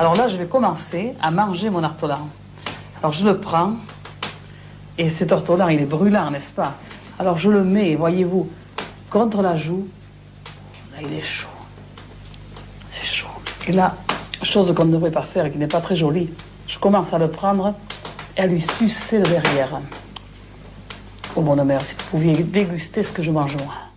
Alors là, je vais commencer à manger mon ortolan. Alors je le prends, et cet ortolan, il est brûlant, n'est-ce pas? Alors je le mets, voyez-vous, contre la joue. Là, il est chaud. C'est chaud. Et là, chose qu'on ne devrait pas faire et qui n'est pas très jolie, je commence à le prendre et à lui sucer le derrière. Oh mon mère, si vous pouviez déguster ce que je mange moi.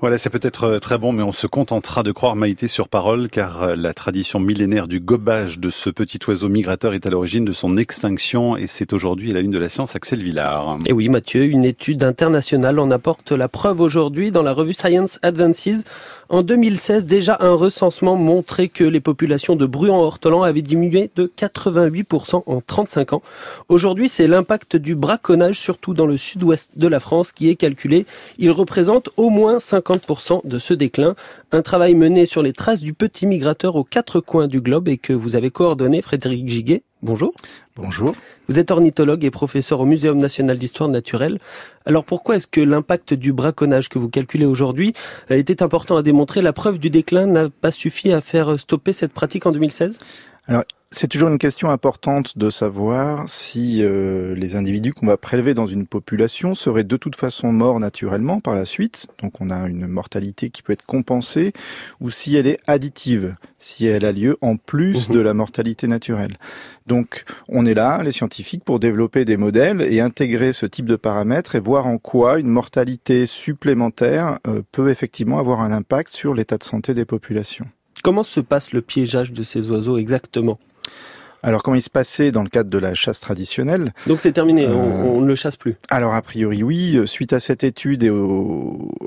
Voilà, c'est peut-être euh, très bon, mais on se contentera de croire Maïté sur parole, car euh, la tradition millénaire du gobage de ce petit oiseau migrateur est à l'origine de son extinction, et c'est aujourd'hui la une de la science, Axel Villard. Et oui, Mathieu, une étude internationale en apporte la preuve aujourd'hui dans la revue Science Advances. En 2016, déjà un recensement montrait que les populations de bruants-ortolans avaient diminué de 88% en 35 ans. Aujourd'hui, c'est l'impact du braconnage, surtout dans le sud-ouest de la France, qui est calculé. Il représente au moins 50% de ce déclin. Un travail mené sur les traces du petit migrateur aux quatre coins du globe et que vous avez coordonné, Frédéric Giguet. Bonjour. Bonjour. Vous êtes ornithologue et professeur au Muséum national d'histoire naturelle. Alors pourquoi est-ce que l'impact du braconnage que vous calculez aujourd'hui était important à démontrer? La preuve du déclin n'a pas suffi à faire stopper cette pratique en 2016 Alors, c'est toujours une question importante de savoir si euh, les individus qu'on va prélever dans une population seraient de toute façon morts naturellement par la suite, donc on a une mortalité qui peut être compensée, ou si elle est additive, si elle a lieu en plus mmh. de la mortalité naturelle. Donc on est là, les scientifiques, pour développer des modèles et intégrer ce type de paramètres et voir en quoi une mortalité supplémentaire euh, peut effectivement avoir un impact sur l'état de santé des populations. Comment se passe le piégeage de ces oiseaux exactement alors, comment il se passait dans le cadre de la chasse traditionnelle Donc c'est terminé, on, euh, ne le chasse plus. Alors a priori oui, suite à cette étude et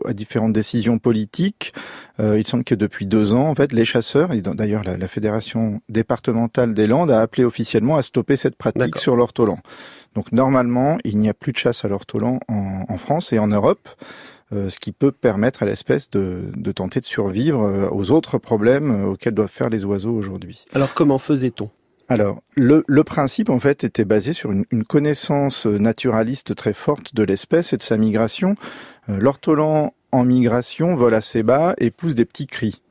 à différentes décisions politiques, euh, il semble que depuis deux ans, en fait, les chasseurs, et d'ailleurs la, fédération départementale des Landes a appelé officiellement à stopper cette pratique sur l'ortolan. Donc normalement, il n'y a plus de chasse à l'ortolan en, France et en Europe. Euh, ce qui peut permettre à l'espèce de, de, tenter de survivre aux autres problèmes auxquels doivent faire les oiseaux aujourd'hui. Alors comment faisait-on? Alors, le, le, principe, en fait, était basé sur une, une connaissance naturaliste très forte de l'espèce et de sa migration. Euh, L'ortolan en migration vole assez bas et pousse des petits cris.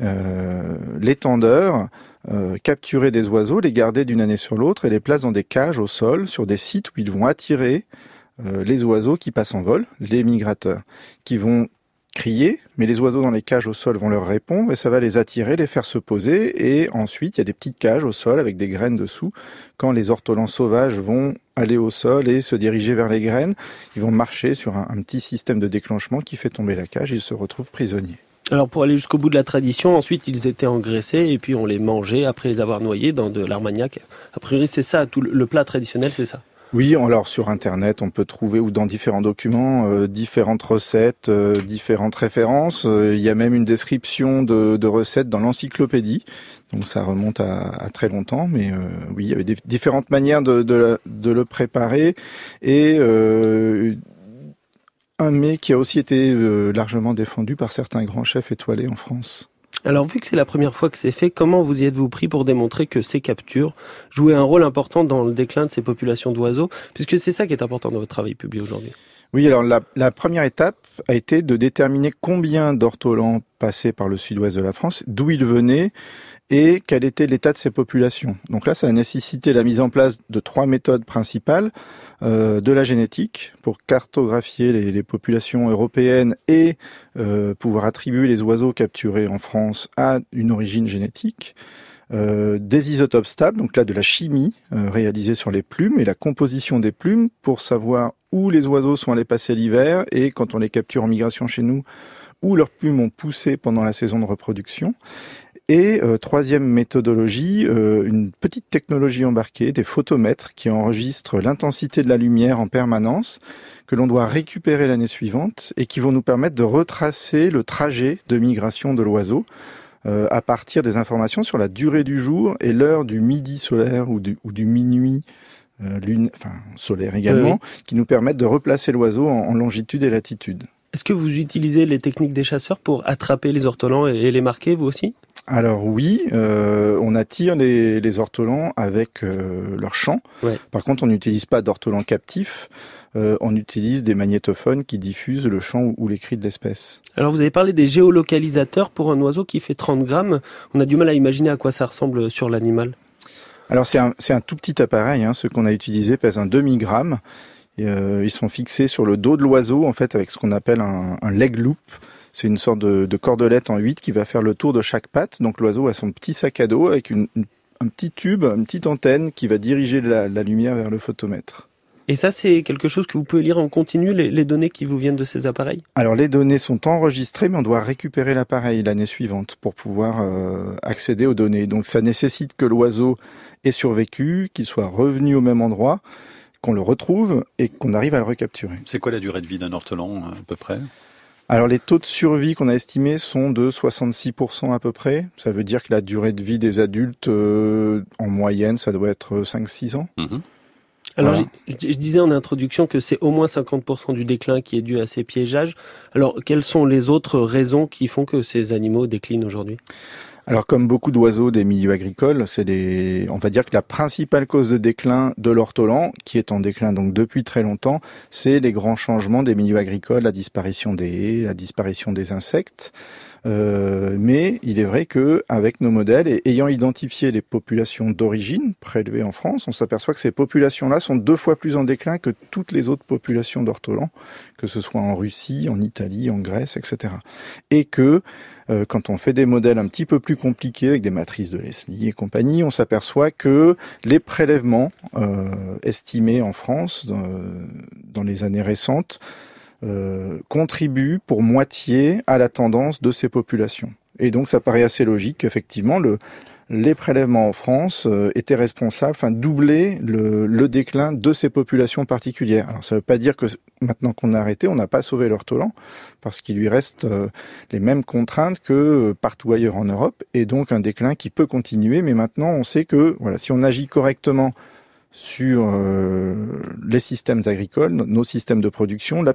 Euh, L'étendeur euh, capturait des oiseaux, les gardait d'une année sur l'autre et les place dans des cages au sol, sur des sites où ils vont attirer euh, les oiseaux qui passent en vol, les migrateurs, qui vont crier, mais les oiseaux dans les cages au sol vont leur répondre et ça va les attirer, les faire se poser et ensuite il y a des petites cages au sol avec des graines dessous. Quand les ortolans sauvages vont aller au sol et se diriger vers les graines, ils vont marcher sur un, petit système de déclenchement qui fait tomber la cage ils se retrouvent prisonniers. Alors pour aller jusqu'au bout de la tradition, ensuite ils étaient engraissés et puis on les mangeait après les avoir noyés dans de l'armagnac. A priori c'est ça, tout le plat traditionnel c'est ça. Oui, alors sur Internet, on peut trouver ou dans différents documents euh, différentes recettes, euh, différentes références. Euh, il y a même une description de, recettes dans l'encyclopédie. Donc ça remonte à, très longtemps, mais oui, il y avait différentes manières de, de, le préparer et un mets qui a aussi été largement défendu par certains grands chefs étoilés en France. Alors vu que c'est la première fois que c'est fait, comment vous y êtes-vous pris pour démontrer que ces captures jouaient un rôle important dans le déclin de ces populations d'oiseaux Puisque c'est ça qui est important dans votre travail publié aujourd'hui? Oui, alors la, première étape a été de déterminer combien d'ortolans passaient par le sud-ouest de la France, d'où ils venaient et quel était l'état de ces populations. Donc là, ça a nécessité la mise en place de trois méthodes principales. Euh, de la génétique pour cartographier les, populations européennes et euh, pouvoir attribuer les oiseaux capturés en France à une origine génétique. Euh, des isotopes stables, donc là de la chimie réalisée sur les plumes et la composition des plumes pour savoir où les oiseaux sont allés passer l'hiver et quand on les capture en migration chez nous, où leurs plumes ont poussé pendant la saison de reproduction. Et euh, troisième méthodologie, euh, une petite technologie embarquée, des photomètres qui enregistrent l'intensité de la lumière en permanence, que l'on doit récupérer l'année suivante et qui vont nous permettre de retracer le trajet de migration de l'oiseau euh, à partir des informations sur la durée du jour et l'heure du midi solaire ou du, ou du minuit lune, enfin solaire également, qui nous permettent de replacer l'oiseau en, longitude et latitude. Est-ce que vous utilisez les techniques des chasseurs pour attraper les ortolans et les marquer, vous aussi? Alors oui, euh, on attire les, les ortolans avec euh, leur chant. Par contre, on n'utilise pas d'ortolans captifs. euh, on utilise des magnétophones qui diffusent le chant ou les cris de l'espèce. Alors vous avez parlé des géolocalisateurs pour un oiseau qui fait 30 grammes. On a du mal à imaginer à quoi ça ressemble sur l'animal. Alors c'est un, un, tout petit appareil, hein, ce qu'on a utilisé pèse un demi-gramme. Euh, ils sont fixés sur le dos de l'oiseau en fait avec ce qu'on appelle un, un, leg loop. C'est une sorte de, de, cordelette en 8 qui va faire le tour de chaque patte. Donc l'oiseau a son petit sac à dos avec une, une, un petit tube, une petite antenne qui va diriger la, la lumière vers le photomètre. Et ça, c'est quelque chose que vous pouvez lire en continu, les, les, données qui vous viennent de ces appareils? Alors, les données sont enregistrées, mais on doit récupérer l'appareil l'année suivante pour pouvoir euh, accéder aux données. Donc, ça nécessite que l'oiseau ait survécu, qu'il soit revenu au même endroit, qu'on le retrouve et qu'on arrive à le recapturer. C'est quoi la durée de vie d'un ortolan, à peu près? Alors les taux de survie qu'on a estimés sont de 66% à peu près. Ça veut dire que la durée de vie des adultes, euh, en moyenne, ça doit être 5-6 ans. Mmh. Alors, voilà. je, je, disais en introduction que c'est au moins 50% du déclin qui est dû à ces piégeages. Alors, quelles sont les autres raisons qui font que ces animaux déclinent aujourd'hui? Alors, comme beaucoup d'oiseaux des milieux agricoles, c'est des, on va dire que la principale cause de déclin de l'ortolan, qui est en déclin donc depuis très longtemps, c'est les grands changements des milieux agricoles, la disparition des haies, la disparition des insectes. Euh, mais il est vrai que avec nos modèles et ayant identifié les populations d'origine prélevées en France, on s'aperçoit que ces populations-là sont deux fois plus en déclin que toutes les autres populations d'ortolans, que ce soit en Russie, en Italie, en Grèce, etc. Et que euh, quand on fait des modèles un petit peu plus compliqués avec des matrices de Leslie et compagnie, on s'aperçoit que les prélèvements euh, estimés en France dans, dans les années récentes euh, contribuent pour moitié à la tendance de ces populations. Et donc ça paraît assez logique qu'effectivement le, les prélèvements en France euh, étaient responsables, enfin doublaient le, le, déclin de ces populations particulières. Alors ça ne veut pas dire que maintenant qu'on a arrêté, on n'a pas sauvé l'ortolan, parce qu'il lui reste euh, les mêmes contraintes que euh, partout ailleurs en Europe, et donc un déclin qui peut continuer. Mais maintenant, on sait que voilà, si on agit correctement sur les systèmes agricoles, nos systèmes de production, la,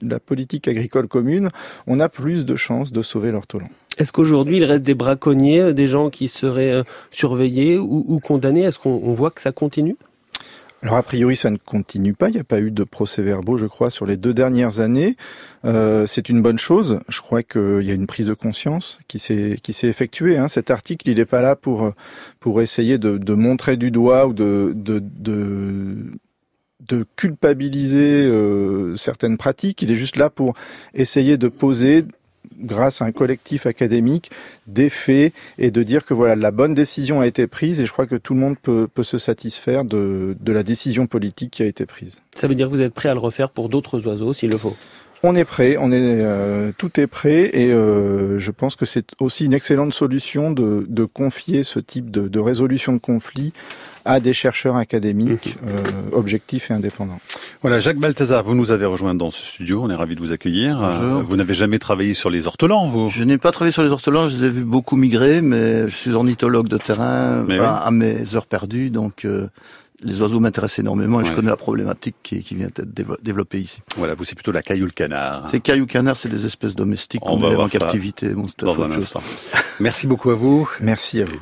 la politique agricole commune, on a plus de chances de sauver l'ortolan. Est-ce qu'aujourd'hui il reste des braconniers, des gens qui seraient surveillés ou, condamnés? Est-ce qu'on voit que ça continue? Alors a priori ça ne continue pas, il n'y a pas eu de procès-verbaux je crois sur les deux dernières années. Euh, c'est une bonne chose, je crois qu'il y a une prise de conscience qui s'est effectuée. Hein. Cet article il n'est pas là pour essayer de, montrer du doigt ou de, de, culpabiliser euh, certaines pratiques, il est juste là pour essayer de poser grâce à un collectif académique, des faits et de dire que voilà la bonne décision a été prise et je crois que tout le monde peut, peut se satisfaire de, de la décision politique qui a été prise. Ça veut dire que vous êtes prêt à le refaire pour d'autres oiseaux s'il le faut? On est prêt, on est euh, tout est prêt et euh, je pense que c'est aussi une excellente solution de, de confier ce type de, de, résolution de conflit à des chercheurs académiques euh, objectifs et indépendants. Voilà, Jacques Balthazar, vous nous avez rejoint dans ce studio, on est ravi de vous accueillir. Bonjour. Vous n'avez jamais travaillé sur les ortolans, vous? Je n'ai pas travaillé sur les ortolans, je les ai vus beaucoup migrer, mais je suis ornithologue de terrain à, oui. à, mes heures perdues, donc euh, les oiseaux m'intéressent énormément et ouais. je connais la problématique qui, qui vient d'être développée ici. Voilà, vous c'est plutôt la caillou le canard. C'est caillou canard, c'est des espèces domestiques qu'on élève en captivité. Bon, dans un instant. Merci beaucoup à vous. Merci à vous.